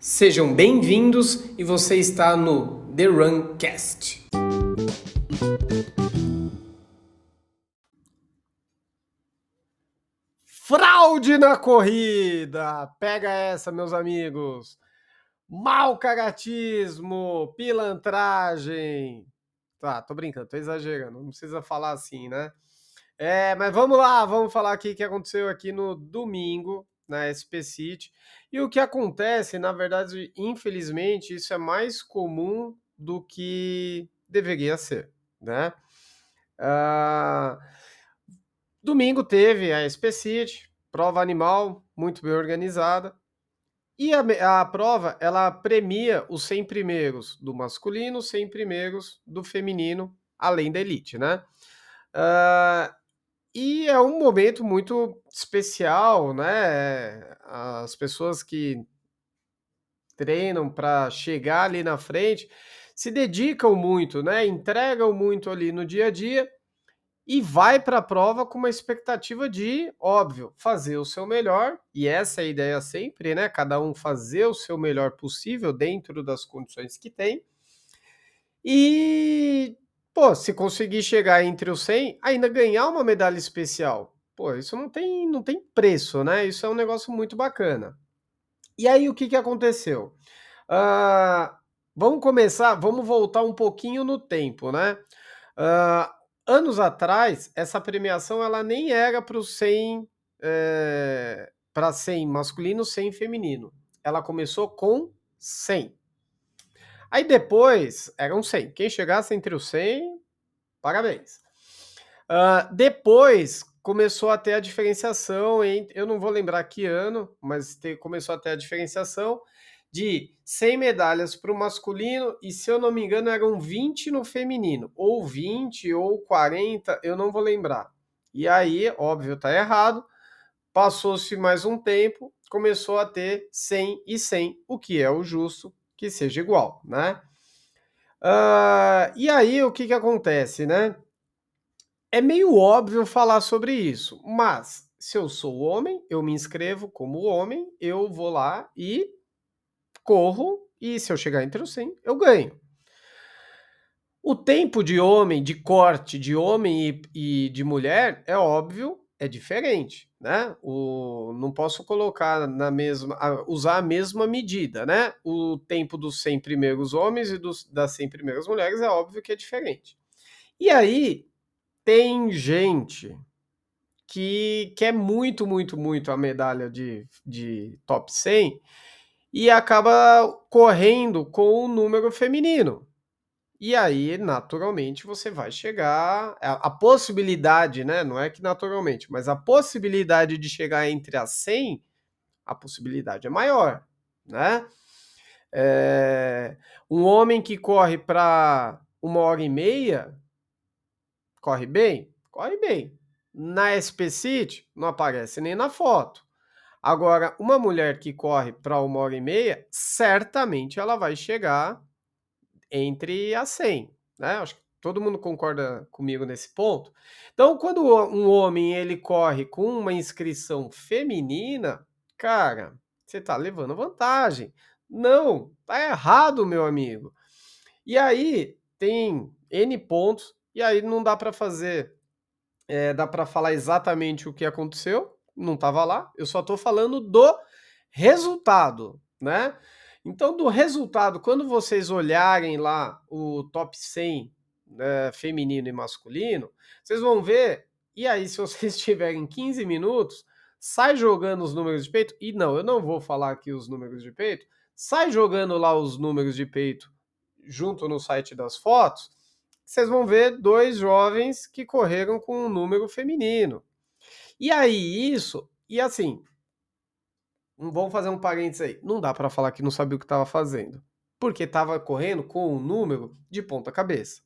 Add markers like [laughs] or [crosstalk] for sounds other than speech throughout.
Sejam bem-vindos e você está no The Runcast. Fraude na corrida! Pega essa, meus amigos! Mal caratismo, pilantragem. Tá, tô brincando, tô exagerando, não precisa falar assim, né? É, mas vamos lá, vamos falar aqui o que aconteceu aqui no domingo na SP City. E o que acontece, na verdade, infelizmente, isso é mais comum do que deveria ser, né? Uh, domingo teve a SP City, prova animal, muito bem organizada. E a, a, prova, ela premia os 100 primeiros do masculino, 100 primeiros do feminino, além da elite, né? Uh, e é um momento muito especial, né? As pessoas que treinam para chegar ali na frente se dedicam muito, né? Entregam muito ali no dia a dia e vai para a prova com uma expectativa de, óbvio, fazer o seu melhor, e essa é a ideia sempre, né? Cada um fazer o seu melhor possível dentro das condições que tem. E, pô, se conseguir chegar entre os 100, ainda ganhar uma medalha especial. Pô, isso não tem, não tem preço, né? Isso é um negócio muito bacana. E aí, o que, que aconteceu? Uh, vamos começar, vamos voltar um pouquinho no tempo, né? Uh, anos atrás, essa premiação ela nem era para o 100 é, para 100 masculino, 100 feminino. Ela começou com 100. Aí depois eram 100. Quem chegasse entre os 100, parabéns. Uh, depois começou a ter a diferenciação eu não vou lembrar que ano, mas te, começou a ter a diferenciação de 100 medalhas para o masculino e, se eu não me engano, eram 20 no feminino, ou 20 ou 40, eu não vou lembrar. E aí, óbvio, tá errado. Passou-se mais um tempo, começou a ter 100 e 100, o que é o justo que seja igual, né? Uh, e aí, o que, que acontece, né? É meio óbvio falar sobre isso, mas se eu sou homem, eu me inscrevo como homem, eu vou lá e corro e se eu chegar entre os 100, eu ganho. O tempo de homem, de corte de homem e, e de mulher, é óbvio, é diferente, né? O, não posso colocar na mesma, usar a mesma medida, né? O tempo dos 100 primeiros homens e dos, das 100 primeiras mulheres é óbvio que é diferente. E aí, tem gente que quer muito, muito, muito a medalha de, de top 100 e acaba correndo com o número feminino. E aí, naturalmente, você vai chegar. A, possibilidade, né? Não é que naturalmente, mas a possibilidade de chegar entre as 100, a possibilidade é maior, né? É, um homem que corre para uma hora e meia, corre bem? Corre bem. Na SP City, não aparece nem na foto. Agora, uma mulher que corre para uma hora e meia, certamente ela vai chegar entre as 100, né? Acho que todo mundo concorda comigo nesse ponto. Então, quando um homem ele corre com uma inscrição feminina, cara, você tá levando vantagem. Não, tá errado, meu amigo. E aí tem N pontos, e aí não dá para fazer, é, dá para falar exatamente o que aconteceu, não estava lá, eu só estou falando do resultado, né? Então, do resultado, quando vocês olharem lá o top 100 né, feminino e masculino, vocês vão ver, e aí, se vocês [laughs] tiverem 15 minutos, sai jogando os números de peito, e não, eu não vou falar aqui os números de peito, sai jogando lá os números de peito junto no site das fotos, vocês vão ver dois jovens que correram com um número feminino. E aí, isso, e assim, vamos fazer um parênteses aí. Não dá para falar que não sabia o que estava fazendo, porque estava correndo com um número de ponta cabeça.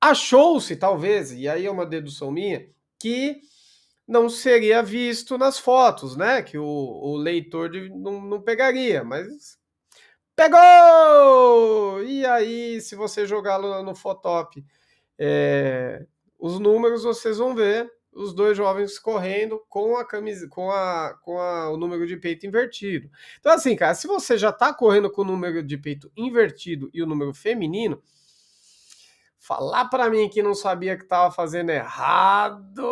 Achou-se, talvez, e aí é uma dedução minha, que não seria visto nas fotos, né? Que o, o leitor de, não, não pegaria, mas pegou! E aí, se você jogar no, Photop é, os números, vocês vão ver os dois jovens correndo com a camisa, com a, com a, o número de peito invertido. Então, assim, cara, se você já tá correndo com o número de peito invertido e o número feminino, falar para mim que não sabia que tava fazendo errado,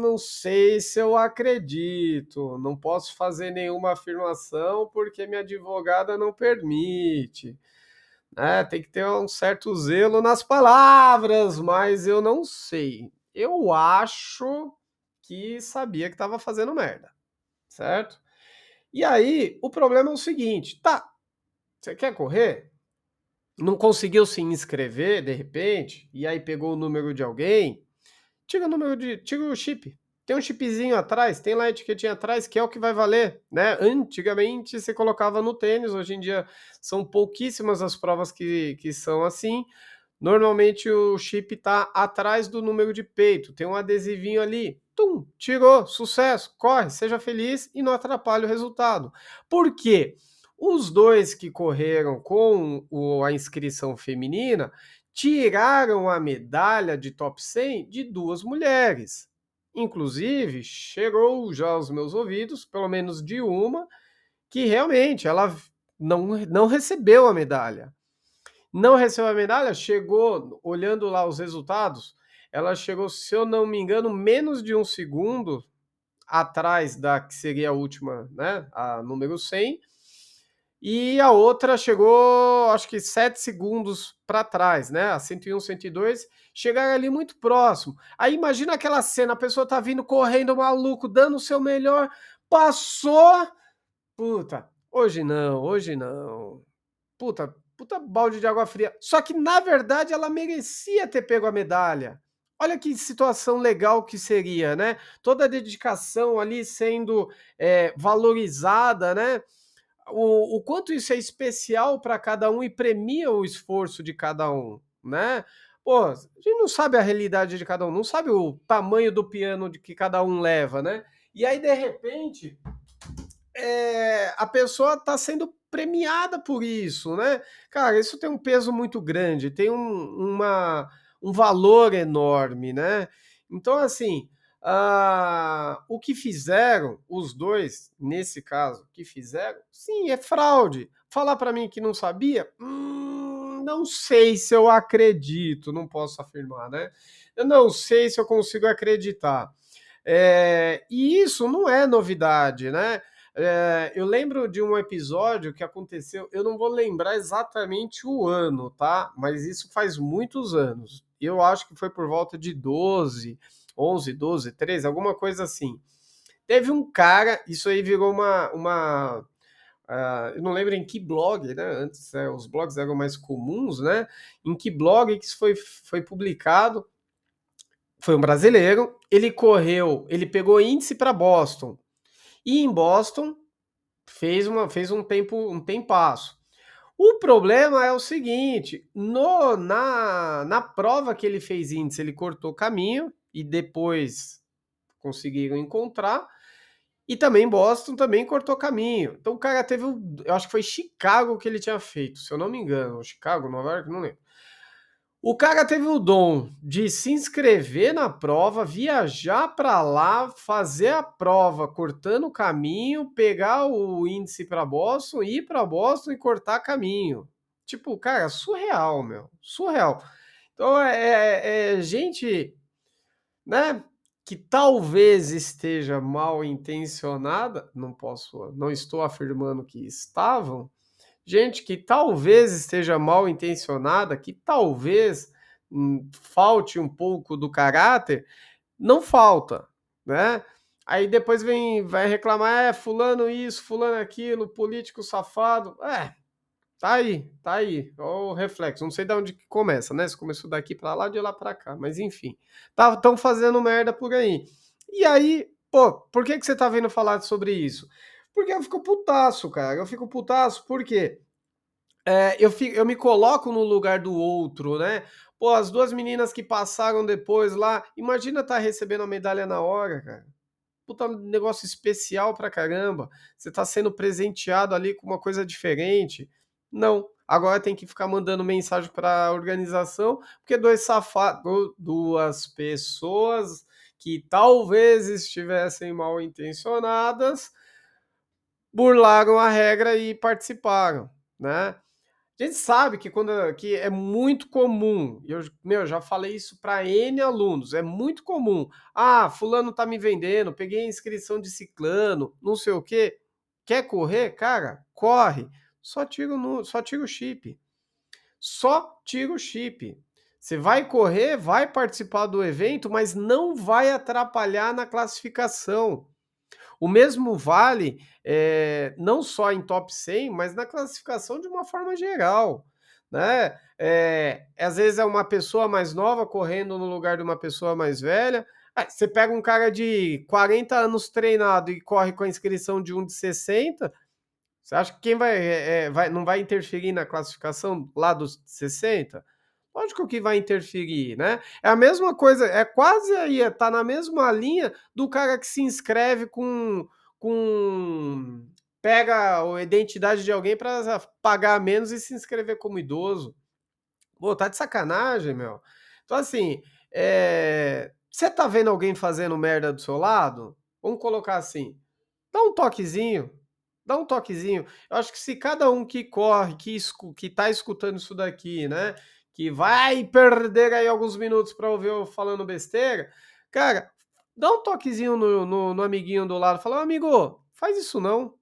não sei se eu acredito. Não posso fazer nenhuma afirmação porque minha advogada não permite. É, tem que ter um certo zelo nas palavras, mas eu não sei. Eu acho que sabia que estava fazendo merda, certo? E aí, o problema é o seguinte, tá? Você quer correr? Não conseguiu se inscrever de repente, e aí pegou o número de alguém? Tira o número de. Tira o chip. Tem um chipzinho atrás, tem lá a etiquetinha atrás, que é o que vai valer, né? Antigamente você colocava no tênis, hoje em dia são pouquíssimas as provas que, que são assim. Normalmente o chip está atrás do número de peito, tem um adesivinho ali. Tum, tirou, sucesso, corre, seja feliz e não atrapalhe o resultado. Por quê? Os dois que correram com o, a inscrição feminina tiraram a medalha de top 100 de duas mulheres. Inclusive, chegou já aos meus ouvidos, pelo menos de uma, que realmente ela não, não recebeu a medalha. Não recebeu a medalha, chegou, olhando lá os resultados, ela chegou, se eu não me engano, menos de um segundo atrás da que seria a última, né, a número 100, e a outra chegou, acho que 7 segundos para trás, né? A 101, 102, chegaram ali muito próximo. Aí imagina aquela cena, a pessoa tá vindo correndo maluco, dando o seu melhor, passou. Puta, hoje não, hoje não. Puta, puta balde de água fria. Só que na verdade ela merecia ter pego a medalha. Olha que situação legal que seria, né? Toda a dedicação ali sendo é, valorizada, né? o, o quanto isso é especial para cada um e premia o esforço de cada um, né? Pô, a gente não sabe a realidade de cada um, não sabe o tamanho do piano de que cada um leva, né? E aí, de repente, é, a pessoa está sendo premiada por isso, né? Cara, isso tem um peso muito grande, tem um, uma, um valor enorme, né? Então, assim, ah, o que fizeram, os dois, nesse caso, que fizeram, sim, é fraude. Falar para mim que não sabia, hum, não sei se eu acredito, não posso afirmar, né? Eu não sei se eu consigo acreditar. É, e isso não é novidade, né? É, eu lembro de um episódio que aconteceu, eu não vou lembrar exatamente o ano, tá? Mas isso faz muitos anos. Eu acho que foi por volta de 12 11, 12, 13, alguma coisa assim. Teve um cara, isso aí virou uma. uma uh, eu não lembro em que blog, né? Antes é, os blogs eram mais comuns, né? Em que blog que isso foi, foi publicado. Foi um brasileiro, ele correu, ele pegou índice para Boston. E em Boston fez, uma, fez um tempo, um tempasso. O problema é o seguinte: no, na, na prova que ele fez índice, ele cortou caminho, e depois conseguiram encontrar. E também Boston também cortou caminho. Então o cara teve, eu acho que foi Chicago que ele tinha feito, se eu não me engano, Chicago, Nova York, não lembro. O cara teve o dom de se inscrever na prova, viajar para lá, fazer a prova cortando o caminho, pegar o índice para Boston, ir para Boston e cortar caminho. Tipo, cara, surreal, meu, surreal. Então é, é, é gente né, que talvez esteja mal intencionada, não posso, não estou afirmando que estavam, gente que talvez esteja mal intencionada, que talvez hum, falte um pouco do caráter, não falta, né? Aí depois vem, vai reclamar, é fulano isso, fulano aquilo, político safado. É, Tá aí, tá aí. Olha o reflexo. Não sei de onde que começa, né? Se começou daqui para lá, de lá para cá. Mas enfim. Estão fazendo merda por aí. E aí, pô, por que, que você tá vendo falar sobre isso? Porque eu fico putaço, cara. Eu fico putaço porque é, eu, fico, eu me coloco no lugar do outro, né? Pô, as duas meninas que passaram depois lá, imagina tá recebendo a medalha na hora, cara. Puta negócio especial pra caramba. Você tá sendo presenteado ali com uma coisa diferente. Não. Agora tem que ficar mandando mensagem para a organização, porque dois safados, duas pessoas que talvez estivessem mal intencionadas, burlaram a regra e participaram, né? A gente sabe que quando que é muito comum, eu meu, já falei isso para N alunos, é muito comum. Ah, fulano tá me vendendo, peguei inscrição de ciclano, não sei o quê. Quer correr? Cara, corre. Só tira o, só tira o chip. Só tira o chip. Você vai correr, vai participar do evento, mas não vai atrapalhar na classificação. O mesmo vale é, não só em top 100, mas na classificação de uma forma geral. Né? É, às vezes é uma pessoa mais nova correndo no lugar de uma pessoa mais velha. Você pega um cara de 40 anos treinado e corre com a inscrição de um de 60. Você acha que quem vai, é, vai não vai interferir na classificação lá dos 60? Lógico que vai interferir, né? É a mesma coisa, é quase aí, tá na mesma linha do cara que se inscreve com. com pega a identidade de alguém para pagar menos e se inscrever como idoso. Pô, tá de sacanagem, meu. Então, assim, é... você tá vendo alguém fazendo merda do seu lado? Vamos colocar assim: dá um toquezinho, dá um toquezinho. Eu acho que se cada um que corre, que, escu que tá escutando isso daqui, né? Que vai perder aí alguns minutos para ouvir eu falando besteira, cara, dá um toquezinho no, no, no amiguinho do lado, fala, amigo, faz isso não.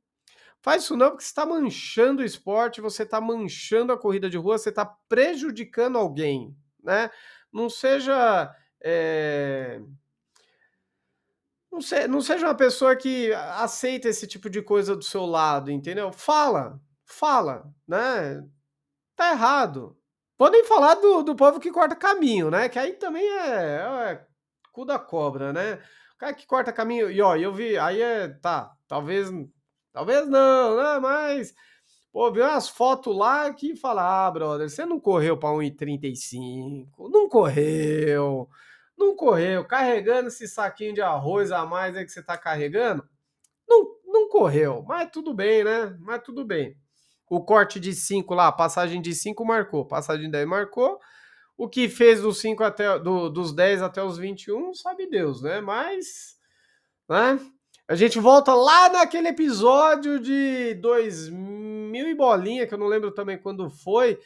Faz isso não, porque você está manchando o esporte, você está manchando a corrida de rua, você está prejudicando alguém, né? Não seja. É... Não, se, não seja uma pessoa que aceita esse tipo de coisa do seu lado, entendeu? Fala, fala, né? Tá errado. Podem falar do, do povo que corta caminho, né? Que aí também é, é cu da cobra, né? O cara que corta caminho. E ó, eu vi, aí é. Tá, talvez. Talvez não, né? Mas. Pô, vi umas fotos lá que fala, ah, brother, você não correu para 1,35. Não correu. Não correu. Carregando esse saquinho de arroz a mais aí que você tá carregando. Não, não correu. Mas tudo bem, né? Mas tudo bem. O corte de 5 lá, passagem de 5 marcou, passagem de 10 marcou. O que fez dos 5 até do, dos 10 até os 21, sabe Deus, né? Mas, né? A gente volta lá naquele episódio de 2000 e bolinha, que eu não lembro também quando foi,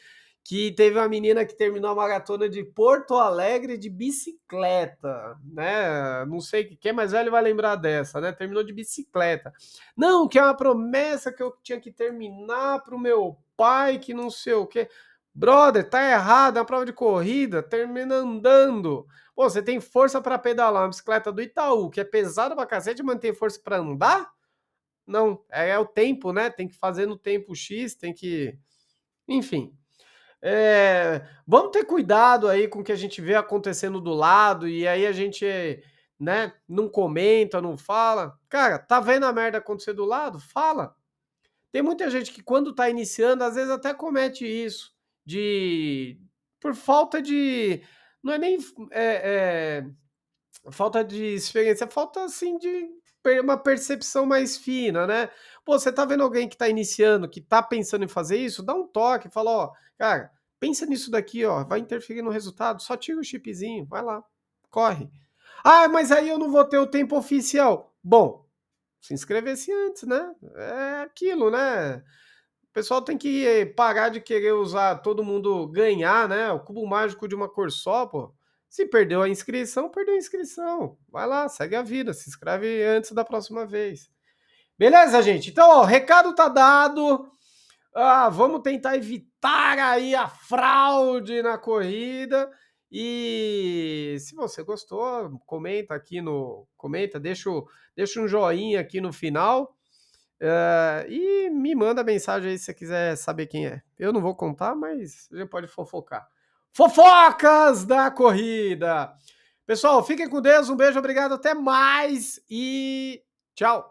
que teve uma menina que terminou a maratona de Porto Alegre de bicicleta, né? Não sei quem é mais velho vai lembrar dessa, né? Terminou de bicicleta. Não, que é uma promessa que eu tinha que terminar para o meu pai, que não sei o quê. Brother, tá errado, é uma prova de corrida, termina andando. Pô, você tem força para pedalar uma bicicleta do Itaú, que é pesada pra cacete, manter força para andar? Não, é, é o tempo, né? Tem que fazer no tempo X, tem que. Enfim. É, vamos ter cuidado aí com o que a gente vê acontecendo do lado e aí a gente, né, não comenta, não fala. Cara, tá vendo a merda acontecer do lado? Fala. Tem muita gente que quando tá iniciando, às vezes até comete isso de por falta de não é nem é, é, falta de experiência, é falta assim de uma percepção mais fina, né? Pô, você tá vendo alguém que tá iniciando, que tá pensando em fazer isso, dá um toque, fala, ó, cara, pensa nisso daqui, ó, vai interferir no resultado, só tira o chipzinho, vai lá, corre. Ah, mas aí eu não vou ter o tempo oficial. Bom, se inscrevesse antes, né? É aquilo, né? O pessoal tem que parar de querer usar todo mundo ganhar, né? O cubo mágico de uma cor só, pô. Se perdeu a inscrição, perdeu a inscrição. Vai lá, segue a vida, se inscreve antes da próxima vez. Beleza, gente? Então, ó, recado tá dado. Ah, vamos tentar evitar aí a fraude na corrida. E se você gostou, comenta aqui no. Comenta, deixa, deixa um joinha aqui no final. Uh, e me manda mensagem aí se você quiser saber quem é. Eu não vou contar, mas gente pode fofocar. Fofocas da corrida! Pessoal, fiquem com Deus, um beijo, obrigado, até mais e tchau!